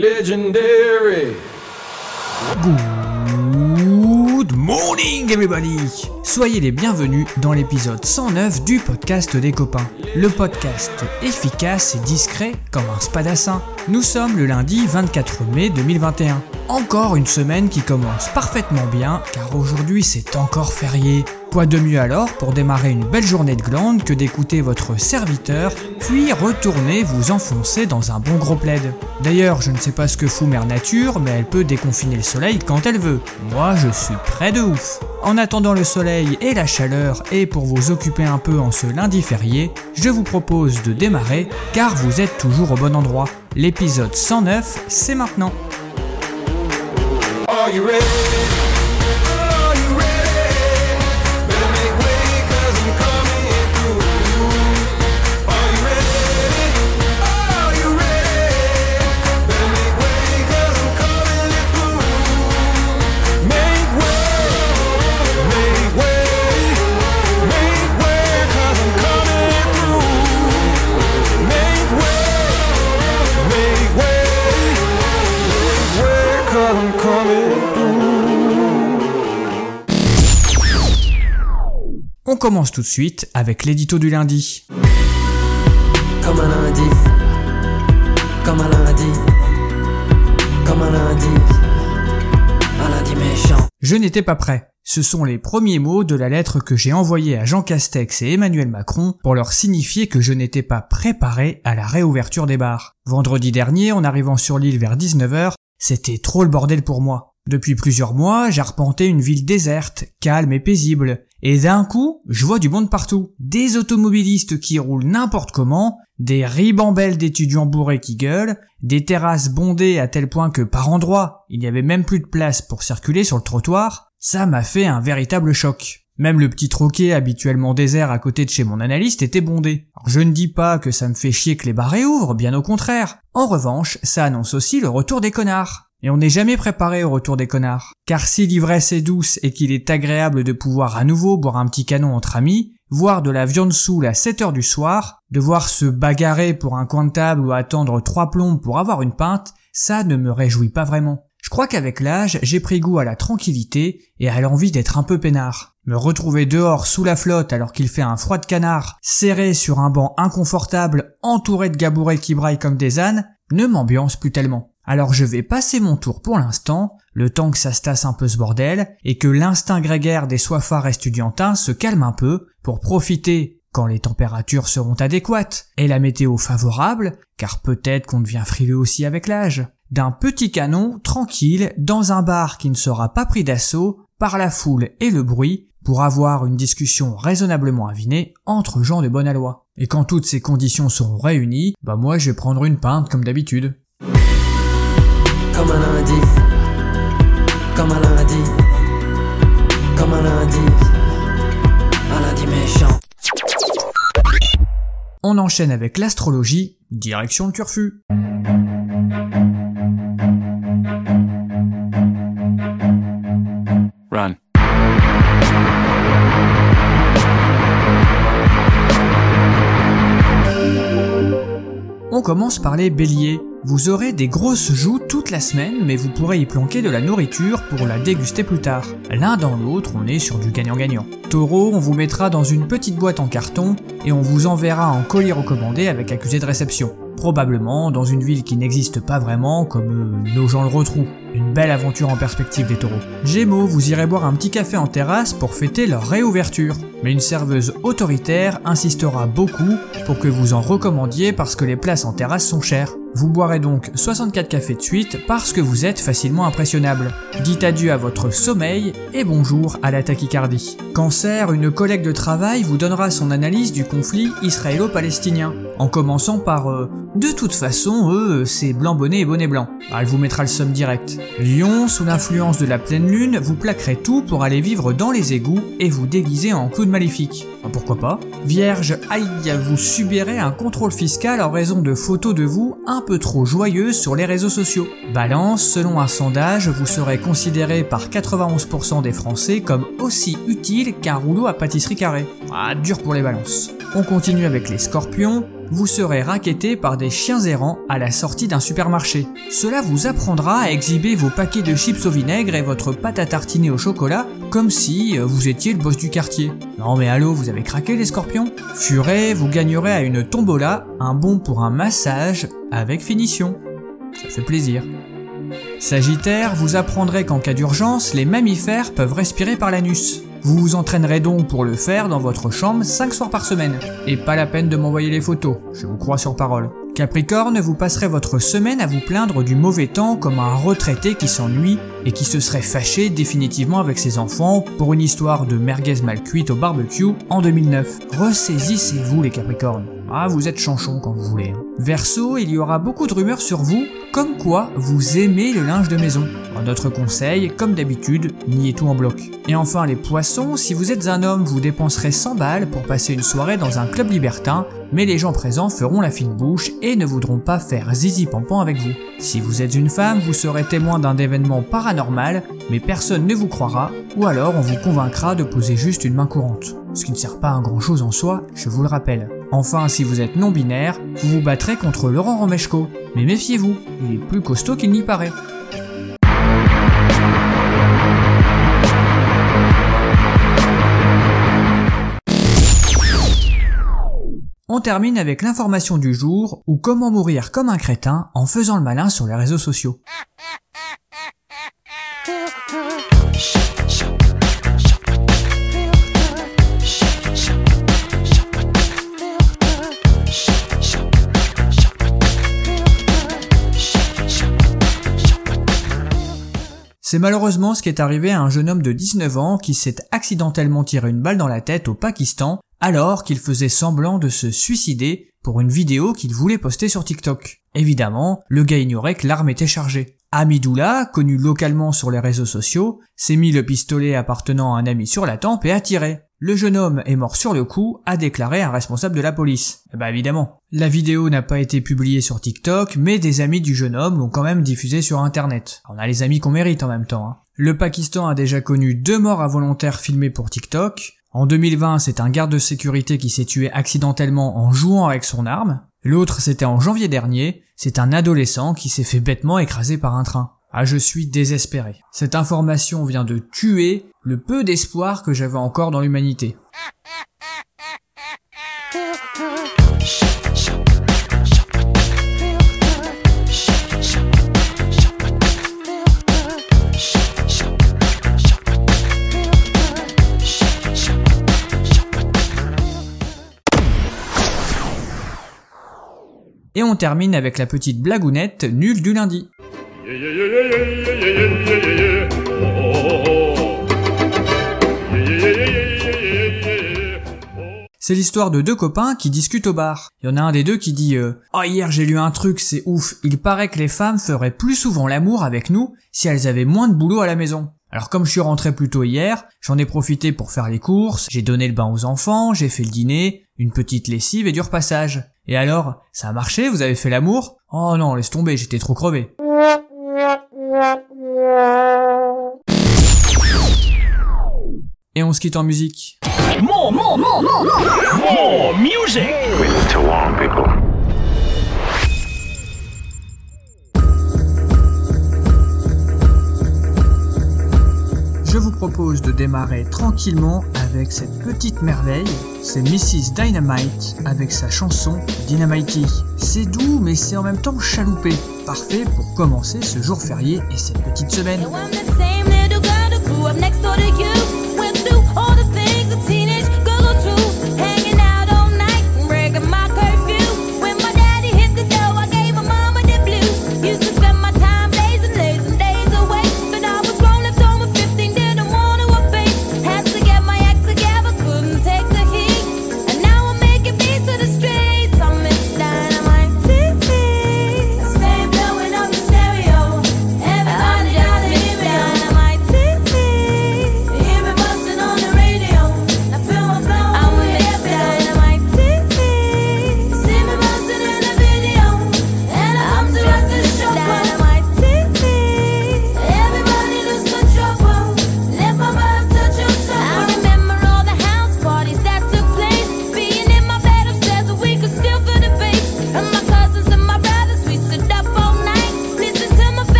Legendary. Good morning everybody Soyez les bienvenus dans l'épisode 109 du podcast des copains. Le podcast efficace et discret comme un spadassin. Nous sommes le lundi 24 mai 2021. Encore une semaine qui commence parfaitement bien car aujourd'hui c'est encore férié. Quoi de mieux alors pour démarrer une belle journée de glande que d'écouter votre serviteur, puis retourner vous enfoncer dans un bon gros plaid? D'ailleurs, je ne sais pas ce que fout Mère Nature, mais elle peut déconfiner le soleil quand elle veut. Moi, je suis près de ouf. En attendant le soleil et la chaleur, et pour vous occuper un peu en ce lundi férié, je vous propose de démarrer, car vous êtes toujours au bon endroit. L'épisode 109, c'est maintenant. Commence tout de suite avec l'édito du lundi. Comme un lundi, comme un lundi, comme un lundi, un lundi méchant. Je n'étais pas prêt. Ce sont les premiers mots de la lettre que j'ai envoyée à Jean Castex et Emmanuel Macron pour leur signifier que je n'étais pas préparé à la réouverture des bars. Vendredi dernier, en arrivant sur l'île vers 19h, c'était trop le bordel pour moi. Depuis plusieurs mois, j'arpentais une ville déserte, calme et paisible. Et d'un coup, je vois du monde partout. Des automobilistes qui roulent n'importe comment, des ribambelles d'étudiants bourrés qui gueulent, des terrasses bondées à tel point que par endroits, il n'y avait même plus de place pour circuler sur le trottoir. Ça m'a fait un véritable choc. Même le petit troquet habituellement désert à côté de chez mon analyste était bondé. Je ne dis pas que ça me fait chier que les bars réouvrent, bien au contraire. En revanche, ça annonce aussi le retour des connards. Et on n'est jamais préparé au retour des connards. Car si l'ivresse est douce et qu'il est agréable de pouvoir à nouveau boire un petit canon entre amis, voir de la viande soule à 7 heures du soir, devoir se bagarrer pour un coin de table ou attendre trois plombes pour avoir une pinte, ça ne me réjouit pas vraiment. Je crois qu'avec l'âge, j'ai pris goût à la tranquillité et à l'envie d'être un peu peinard. Me retrouver dehors sous la flotte alors qu'il fait un froid de canard, serré sur un banc inconfortable, entouré de gabourets qui braillent comme des ânes, ne m'ambiance plus tellement. Alors je vais passer mon tour pour l'instant, le temps que ça se un peu ce bordel, et que l'instinct grégaire des soifards estudiantins se calme un peu, pour profiter, quand les températures seront adéquates, et la météo favorable, car peut-être qu'on devient frileux aussi avec l'âge, d'un petit canon tranquille dans un bar qui ne sera pas pris d'assaut par la foule et le bruit, pour avoir une discussion raisonnablement avinée entre gens de bonne aloi. Et quand toutes ces conditions seront réunies, bah moi je vais prendre une pinte comme d'habitude. On enchaîne avec l'astrologie, direction le turfu. Run. On commence par les béliers. Vous aurez des grosses joues toute la semaine, mais vous pourrez y planquer de la nourriture pour la déguster plus tard. L'un dans l'autre, on est sur du gagnant-gagnant. Taureau, on vous mettra dans une petite boîte en carton et on vous enverra en colis recommandé avec accusé de réception. Probablement dans une ville qui n'existe pas vraiment, comme euh, nos gens le retrouvent. Une belle aventure en perspective des taureaux. Gémeaux, vous irez boire un petit café en terrasse pour fêter leur réouverture. Mais une serveuse autoritaire insistera beaucoup pour que vous en recommandiez parce que les places en terrasse sont chères. Vous boirez donc 64 cafés de suite parce que vous êtes facilement impressionnable. Dites adieu à votre sommeil et bonjour à la tachycardie. Cancer, une collègue de travail vous donnera son analyse du conflit israélo-palestinien, en commençant par euh, De toute façon, eux, c'est blanc bonnet et bonnet blanc. Ah, elle vous mettra le somme direct. Lion, sous l'influence de la pleine lune, vous plaquerez tout pour aller vivre dans les égouts et vous déguiser en clown maléfique. Pourquoi pas? Vierge, aïe, vous subirez un contrôle fiscal en raison de photos de vous peu trop joyeuses sur les réseaux sociaux. Balance, selon un sondage, vous serez considéré par 91% des Français comme aussi utile qu'un rouleau à pâtisserie carrée. Ah, dur pour les balances. On continue avec les scorpions. Vous serez raquetté par des chiens errants à la sortie d'un supermarché. Cela vous apprendra à exhiber vos paquets de chips au vinaigre et votre pâte à tartiner au chocolat comme si euh, vous étiez le boss du quartier. Non mais allô, vous avez craqué les scorpions? Furet, vous gagnerez à une tombola un bon pour un massage avec finition. Ça fait plaisir. Sagittaire, vous apprendrez qu'en cas d'urgence, les mammifères peuvent respirer par l'anus. Vous vous entraînerez donc pour le faire dans votre chambre 5 soirs par semaine. Et pas la peine de m'envoyer les photos, je vous crois sur parole. Capricorne, vous passerez votre semaine à vous plaindre du mauvais temps comme un retraité qui s'ennuie et qui se serait fâché définitivement avec ses enfants pour une histoire de merguez mal cuite au barbecue en 2009. Ressaisissez-vous les Capricornes. Ah, vous êtes chanchon quand vous voulez. Verseau, il y aura beaucoup de rumeurs sur vous, comme quoi vous aimez le linge de maison. Notre conseil, comme d'habitude, niez tout en bloc. Et enfin les poissons, si vous êtes un homme, vous dépenserez 100 balles pour passer une soirée dans un club libertin, mais les gens présents feront la fine bouche et ne voudront pas faire zizi pampan avec vous. Si vous êtes une femme, vous serez témoin d'un événement paranormal, mais personne ne vous croira, ou alors on vous convaincra de poser juste une main courante. Ce qui ne sert pas à grand chose en soi, je vous le rappelle. Enfin, si vous êtes non-binaire, vous vous battrez contre Laurent Romeshko. Mais méfiez-vous, il est plus costaud qu'il n'y paraît. On termine avec l'information du jour ou comment mourir comme un crétin en faisant le malin sur les réseaux sociaux. C'est malheureusement ce qui est arrivé à un jeune homme de 19 ans qui s'est accidentellement tiré une balle dans la tête au Pakistan alors qu'il faisait semblant de se suicider pour une vidéo qu'il voulait poster sur TikTok. Évidemment, le gars ignorait que l'arme était chargée. Amidoula, connu localement sur les réseaux sociaux, s'est mis le pistolet appartenant à un ami sur la tempe et a tiré. Le jeune homme est mort sur le coup, a déclaré un responsable de la police. Bah évidemment. La vidéo n'a pas été publiée sur TikTok, mais des amis du jeune homme l'ont quand même diffusée sur internet. On a les amis qu'on mérite en même temps. hein. Le Pakistan a déjà connu deux morts involontaires filmées pour TikTok. En 2020, c'est un garde de sécurité qui s'est tué accidentellement en jouant avec son arme. L'autre, c'était en janvier dernier, c'est un adolescent qui s'est fait bêtement écraser par un train. Ah, je suis désespéré. Cette information vient de tuer le peu d'espoir que j'avais encore dans l'humanité. Et on termine avec la petite blagounette nulle du lundi. C'est l'histoire de deux copains qui discutent au bar. Il y en a un des deux qui dit euh, Oh hier j'ai lu un truc, c'est ouf, il paraît que les femmes feraient plus souvent l'amour avec nous si elles avaient moins de boulot à la maison. Alors comme je suis rentré plus tôt hier, j'en ai profité pour faire les courses, j'ai donné le bain aux enfants, j'ai fait le dîner, une petite lessive et du repassage. Et alors, ça a marché, vous avez fait l'amour Oh non, laisse tomber, j'étais trop crevé. Et on se quitte en musique. Propose de démarrer tranquillement avec cette petite merveille. C'est Mrs. Dynamite avec sa chanson Dynamite. C'est doux mais c'est en même temps chaloupé. Parfait pour commencer ce jour férié et cette petite semaine.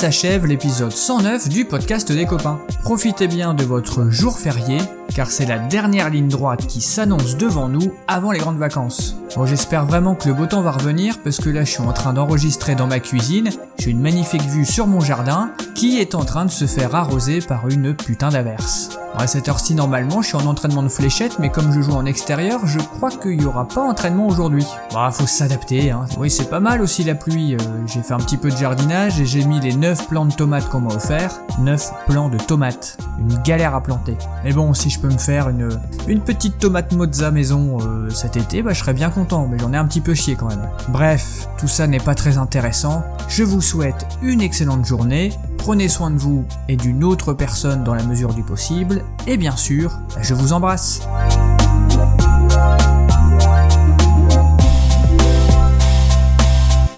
S'achève l'épisode 109 du podcast des copains. Profitez bien de votre jour férié, car c'est la dernière ligne droite qui s'annonce devant nous avant les grandes vacances. Bon, j'espère vraiment que le beau temps va revenir, parce que là je suis en train d'enregistrer dans ma cuisine, j'ai une magnifique vue sur mon jardin, qui est en train de se faire arroser par une putain d'averse. Bon, à cette heure-ci, normalement, je suis en entraînement de fléchette, mais comme je joue en extérieur, je crois qu'il y aura pas entraînement aujourd'hui. Bah, faut s'adapter, hein. Oui, c'est pas mal aussi la pluie. euh, j'ai fait un petit peu de jardinage et j'ai mis les 9 plants de tomates qu'on m'a offert. 9 plants de tomates. Une galère à planter. Mais bon, si je peux me faire une, petite tomate mozza maison euh, cet été, bah, je serais bien content, mais j'en ai un petit peu chié quand même. Bref, tout ça n'est pas très intéressant. Je vous souhaite une excellente journée. Prenez soin de vous et d'une autre personne dans la mesure du possible. Et bien sûr, je vous embrasse.